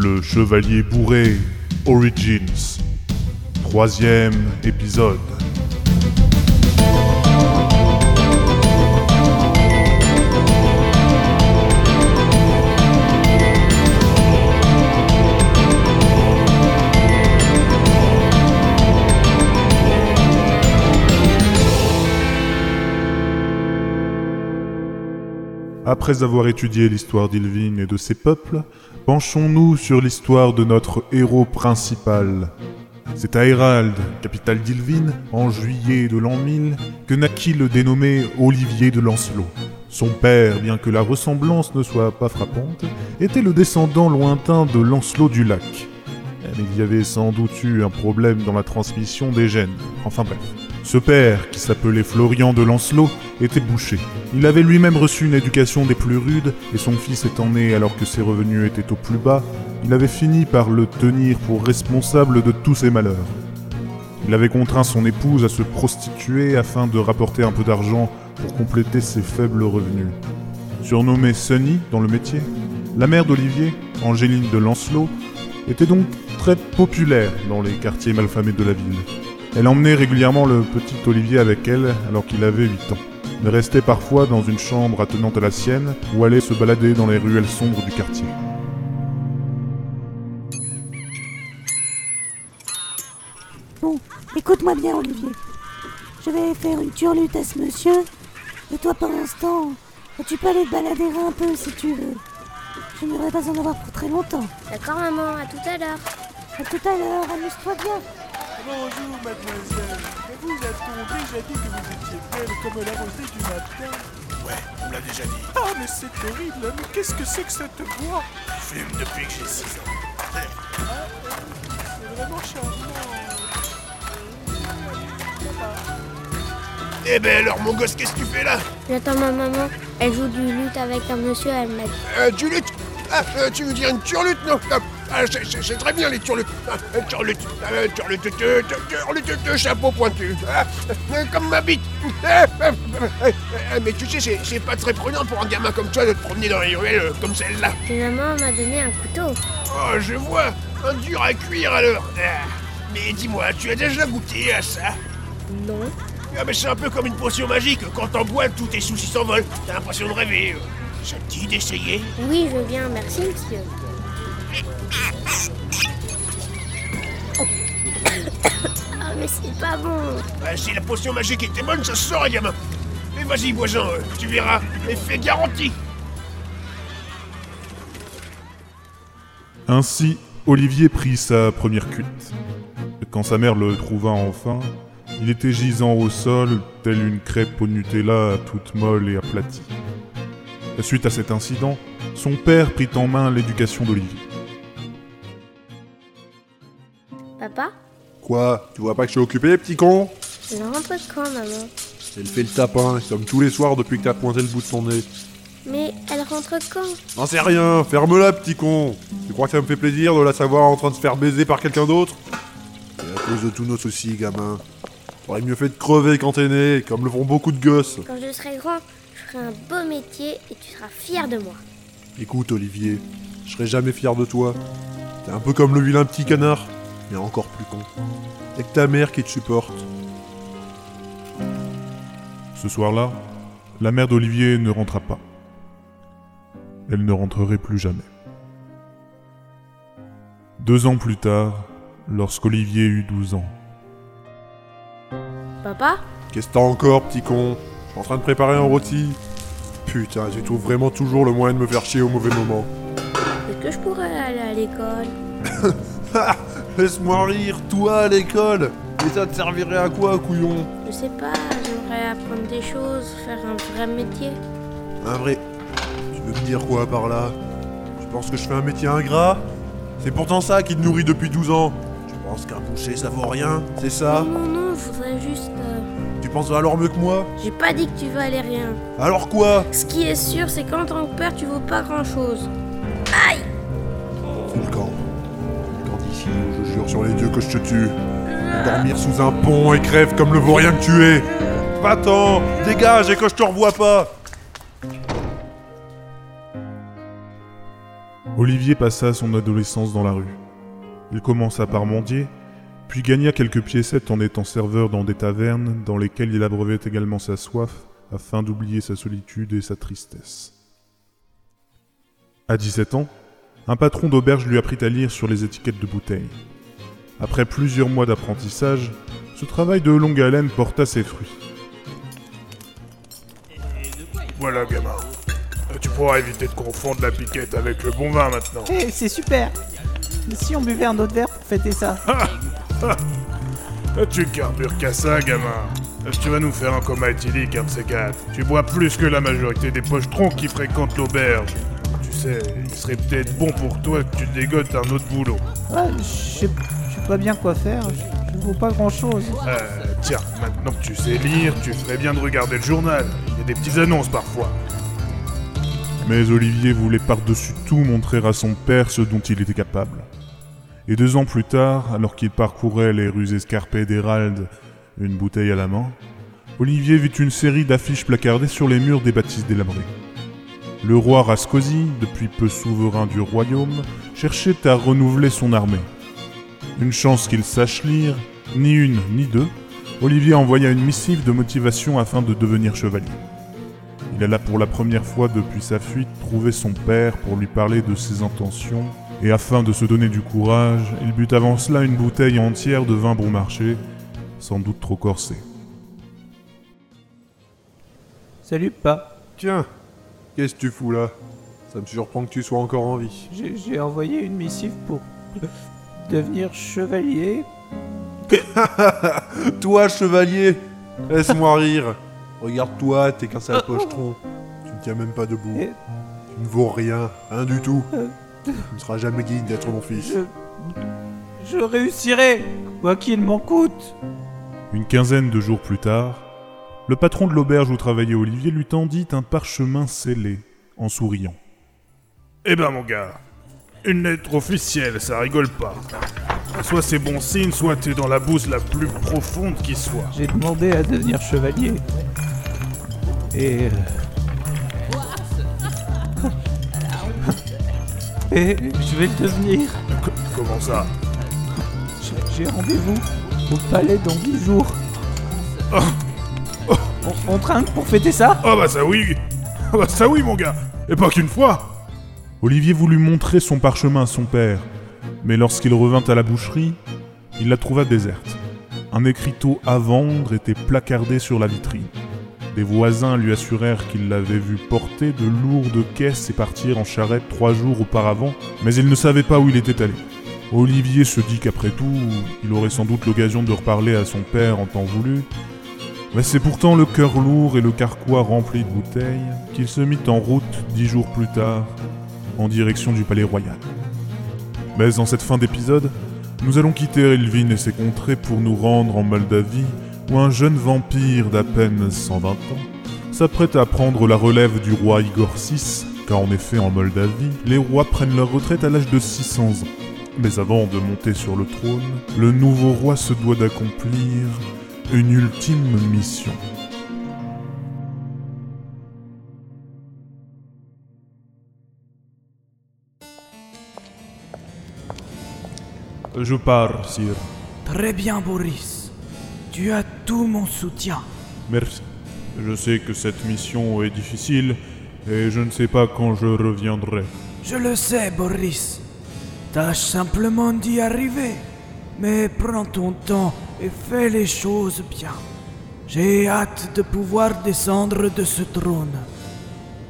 Le Chevalier Bourré Origins. Troisième épisode. Après avoir étudié l'histoire d'Ilvin et de ses peuples, penchons-nous sur l'histoire de notre héros principal. C'est à Hérald, capitale d'Ilvin, en juillet de l'an 1000, que naquit le dénommé Olivier de Lancelot. Son père, bien que la ressemblance ne soit pas frappante, était le descendant lointain de Lancelot du Lac. Mais il y avait sans doute eu un problème dans la transmission des gènes. Enfin bref. Ce père, qui s'appelait Florian de Lancelot, était boucher. Il avait lui-même reçu une éducation des plus rudes, et son fils étant né alors que ses revenus étaient au plus bas, il avait fini par le tenir pour responsable de tous ses malheurs. Il avait contraint son épouse à se prostituer afin de rapporter un peu d'argent pour compléter ses faibles revenus. Surnommée Sunny dans le métier, la mère d'Olivier, Angéline de Lancelot, était donc très populaire dans les quartiers malfamés de la ville. Elle emmenait régulièrement le petit Olivier avec elle alors qu'il avait 8 ans. Il restait parfois dans une chambre attenante à la sienne ou allait se balader dans les ruelles sombres du quartier. Bon, écoute-moi bien, Olivier. Je vais faire une turlute à ce monsieur. Et toi, pendant ce temps, tu peux aller te balader un peu si tu veux. Je n'aurai pas en avoir pour très longtemps. D'accord, maman, à tout à l'heure. À tout à l'heure, amuse-toi bien. Bonjour mademoiselle. Et vous a-t-on déjà dit que vous étiez belle comme la rosée du matin Ouais, on me l'a déjà dit. Ah mais c'est horrible, mais qu'est-ce que c'est que cette voix? Je fume depuis que j'ai 6 ans. Ah, C'est vraiment charmant. Eh ben alors mon gosse, qu'est-ce que tu fais là? J'attends ma maman. Elle joue du lutte avec un monsieur, elle m'a dit. euh, Tu luttes Ah, euh, tu veux dire une turlute, non Ah, ah, c'est- très bien les turlutes. Chapeau pointu. Ah, euh, comme ma bite. Ah, ah, mais tu sais, c'est- pas très prenant pour un gamin comme toi de te promener dans les ruelles euh, comme celle-là. Maman m'a donné un couteau. Oh, je vois. Un dur à cuire alors. Mais dis-moi, tu as déjà goûté à ça? Non. Ah mais c'est un peu comme une potion magique, quand t'en bois, tous tes soucis s'envolent, t'as l'impression de rêver. Ça te dit d'essayer Oui, je viens, merci, monsieur. Ah, mais c'est pas bon. Ah, Si la potion magique était bonne, ça se saurait, gamin Mais vas-y, voisin, euh, tu verras, effet garanti Ainsi, Olivier prit sa première cuite. Quand sa mère le trouva enfin, il était gisant au sol, tel une crêpe au Nutella toute molle et aplatie. Suite à cet incident, son père prit en main l'éducation d'Olivier. Papa Quoi Tu vois pas que je suis occupé, petit con? Elle rentre quand, maman Elle fait le tapin, comme tous les soirs depuis que t'as pointé le bout de son nez. Mais elle rentre quand? N'en sais rien, ferme-la, petit con Tu crois que ça me fait plaisir de la savoir en train de se faire baiser par quelqu'un d'autre? C'est à cause de tous nos soucis, gamin. T'aurais mieux fait de crever quand t'es né, comme le font beaucoup de gosses. Quand je serai grand, je ferai un beau métier et tu seras fier de moi. Écoute, Olivier, je serai jamais fier de toi. T'es un peu comme le vilain petit canard, mais encore plus con. Y'a que ta mère qui te supporte. Ce soir-là, la mère d'Olivier ne rentra pas. Elle ne rentrerait plus jamais. Deux ans plus tard, lorsqu'Olivier eut 12 ans, Papa? Qu'est-ce que t'as encore, petit con? Je suis en train de préparer un rôti. Putain, tu trouves vraiment toujours le moyen de me faire chier au mauvais moment. Est-ce que je pourrais aller à l'école? Laisse-moi rire, toi à l'école Et ça te servirait à quoi, couillon Je sais pas, j'aimerais apprendre des choses, faire un vrai métier. Un vrai. Tu veux me dire quoi par là? Tu penses que je fais un métier ingrat? C'est pourtant ça qui te nourrit depuis 12 ans. Tu penses qu'un boucher ça vaut rien C'est ça? Non, non, je voudrais juste. euh, Tu penses alors mieux que moi? J'ai pas dit que tu valais rien. Alors quoi? Ce qui est sûr, c'est qu'en tant que père, tu vaux pas grand chose. Sur les dieux que je te tue. Dormir sous un pont et crève comme le vaurien que tu es. Va-t'en Dégage et que je te revois pas Olivier passa son adolescence dans la rue. Il commença par mendier, puis gagna quelques piécettes en étant serveur dans des tavernes dans lesquelles il abreuvait également sa soif afin d'oublier sa solitude et sa tristesse. À 17 ans, un patron d'auberge lui apprit à lire sur les étiquettes de bouteilles. Après plusieurs mois d'apprentissage, ce travail de longue haleine porta ses fruits. Voilà, gamin. Euh, Tu pourras éviter de confondre la piquette avec le bon vin maintenant. Eh, c'est super Mais si on buvait un autre verre pour fêter ça? Euh, Tu carbures qu'à ça, gamin. Euh, Tu vas nous faire un coma éthylique, un de ces quatre. Tu bois plus que la majorité des pochetrons qui fréquentent l'auberge. Sais, il serait peut-être bon pour toi que tu dégotes un autre boulot. Ouais, je sais pas bien quoi faire, je ne vaux pas grand chose. Euh, tiens, maintenant que tu sais lire, tu ferais bien de regarder le journal. Il y a des petites annonces parfois. Mais Olivier voulait par-dessus tout montrer à son père ce dont il était capable. Et deux ans plus tard, alors qu'il parcourait les rues escarpées d'Hérald, une bouteille à la main, Olivier vit une série d'affiches placardées sur les murs des bâtisses délabrées. Le roi Rascosi, depuis peu souverain du royaume, cherchait à renouveler son armée. Une chance qu'il sache lire, ni une ni deux, Olivier envoya une missive de motivation afin de devenir chevalier. Il alla pour la première fois depuis sa fuite trouver son père pour lui parler de ses intentions, et afin de se donner du courage, il but avant cela une bouteille entière de vin bon marché, sans doute trop corsé. Salut, pas. Tiens, qu'est-ce que tu fous là? Ça me surprend que tu sois encore en vie. J'ai envoyé une missive pour devenir chevalier. Toi, chevalier Laisse-moi rire. Regarde-toi, t'es qu'un sale pochetron. Tu ne tiens même pas debout. Et Tu ne vaux rien, rien du tout. Tu ne seras jamais digne d'être mon fils. je... Je réussirai Quoi qu'il m'en coûte Une quinzaine de jours plus tard, le patron de l'auberge où travaillait Olivier lui tendit un parchemin scellé, en souriant. Eh ben, mon gars, une lettre officielle, ça rigole pas. Soit c'est bon signe, soit t'es dans la bouse la plus profonde qui soit. J'ai demandé à devenir chevalier. Et... euh, Et je vais le devenir. Co- comment ça? J'ai- J'ai rendez-vous au palais dans 10 jours. On, on trinque pour fêter ça Ah bah ça oui Ah bah ça oui, mon gars Et pas qu'une fois Olivier voulut montrer son parchemin à son père, mais lorsqu'il revint à la boucherie, il la trouva déserte. Un écriteau à vendre était placardé sur la vitrine. Des voisins lui assurèrent qu'ils l'avaient vu porter de lourdes caisses et partir en charrette trois jours auparavant, mais ils ne savaient pas où il était allé. Olivier se dit qu'après tout, il aurait sans doute l'occasion de reparler à son père en temps voulu, mais c'est pourtant le cœur lourd et le carquois rempli de bouteilles qu'il se mit en route dix jours plus tard en direction du palais royal. Mais en cette fin d'épisode, nous allons quitter Elvin et ses contrées pour nous rendre en Moldavie, où un jeune vampire d'à peine 120 ans s'apprête à prendre la relève du roi Igor VI, car en effet en Moldavie, les rois prennent leur retraite à l'âge de 600 ans. Mais avant de monter sur le trône, le nouveau roi se doit d'accomplir une ultime mission. Je pars, sire. Très bien, Boris. Tu as tout mon soutien. Merci. Je sais que cette mission est difficile et je ne sais pas quand je reviendrai. Je le sais, Boris. Tâche simplement d'y arriver. Mais prends ton temps et fais les choses bien. J'ai hâte de pouvoir descendre de ce trône.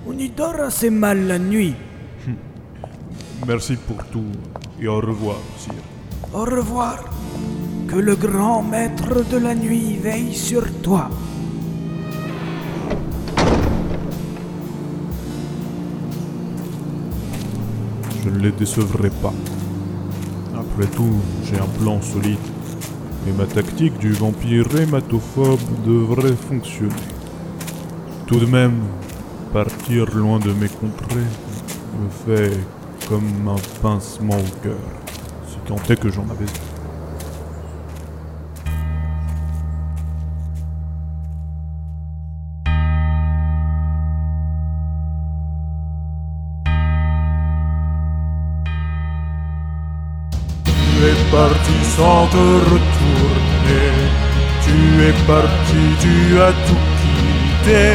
On y dort assez mal la nuit. Merci pour tout et au revoir, sire. Au revoir. Que le grand maître de la nuit veille sur toi. Je ne les décevrai pas. Après tout, j'ai un plan solide. Ma tactique du vampire hématophobe devrait fonctionner. Tout de même, partir loin de mes contrées me fait comme un pincement au cœur, si tant est que j'en avais. Parti sans te retourner. Tu es parti, tu as tout quitté.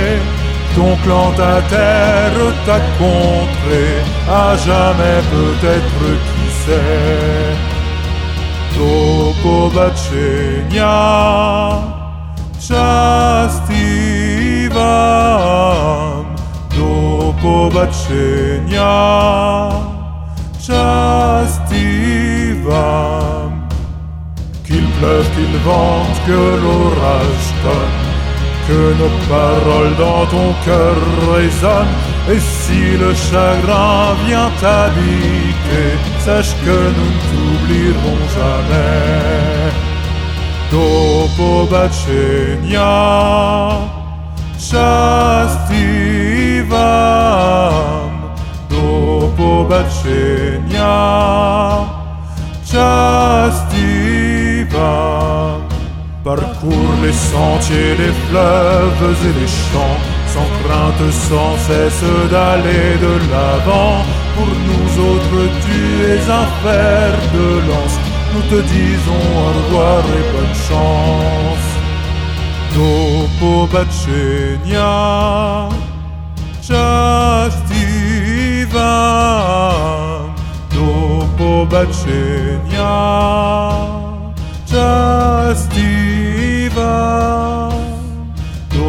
Ton clan, ta terre, ta contrée, à jamais peut-être qui sait. Dopo bačenja časti vam, dopo bačenja Qu'il pleuve, qu'il vente, que l'orage tonne, que nos paroles dans ton cœur résonnent. Et si le chagrin vient t'habiter, sache que nous ne t'oublierons jamais. Dopo bačenja časti vam, dopo bačenja časti vam. Parcours les sentiers, les fleuves et les champs, sans crainte, sans cesse d'aller de l'avant. Pour nous autres, tu es un fer de lance. Nous te disons au revoir et bonne chance. Dopo bačenja časti zobaczenia Częstiwa Do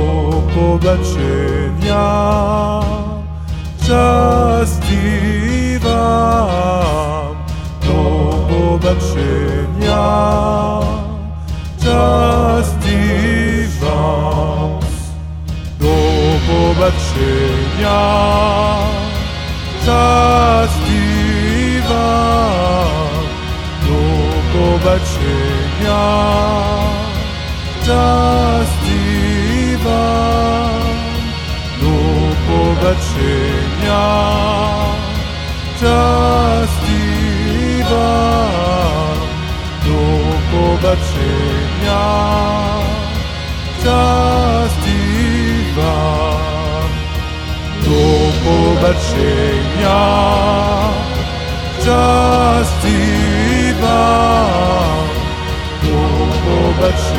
pobaczenia Częstiwa Do pobaczenia Częstiwa Do pobaczenia Częstiwa dnia czas dziwan lub pobaczenia czas dziwan lub pobaczenia czas dziwan lub pobaczenia czas dziwan but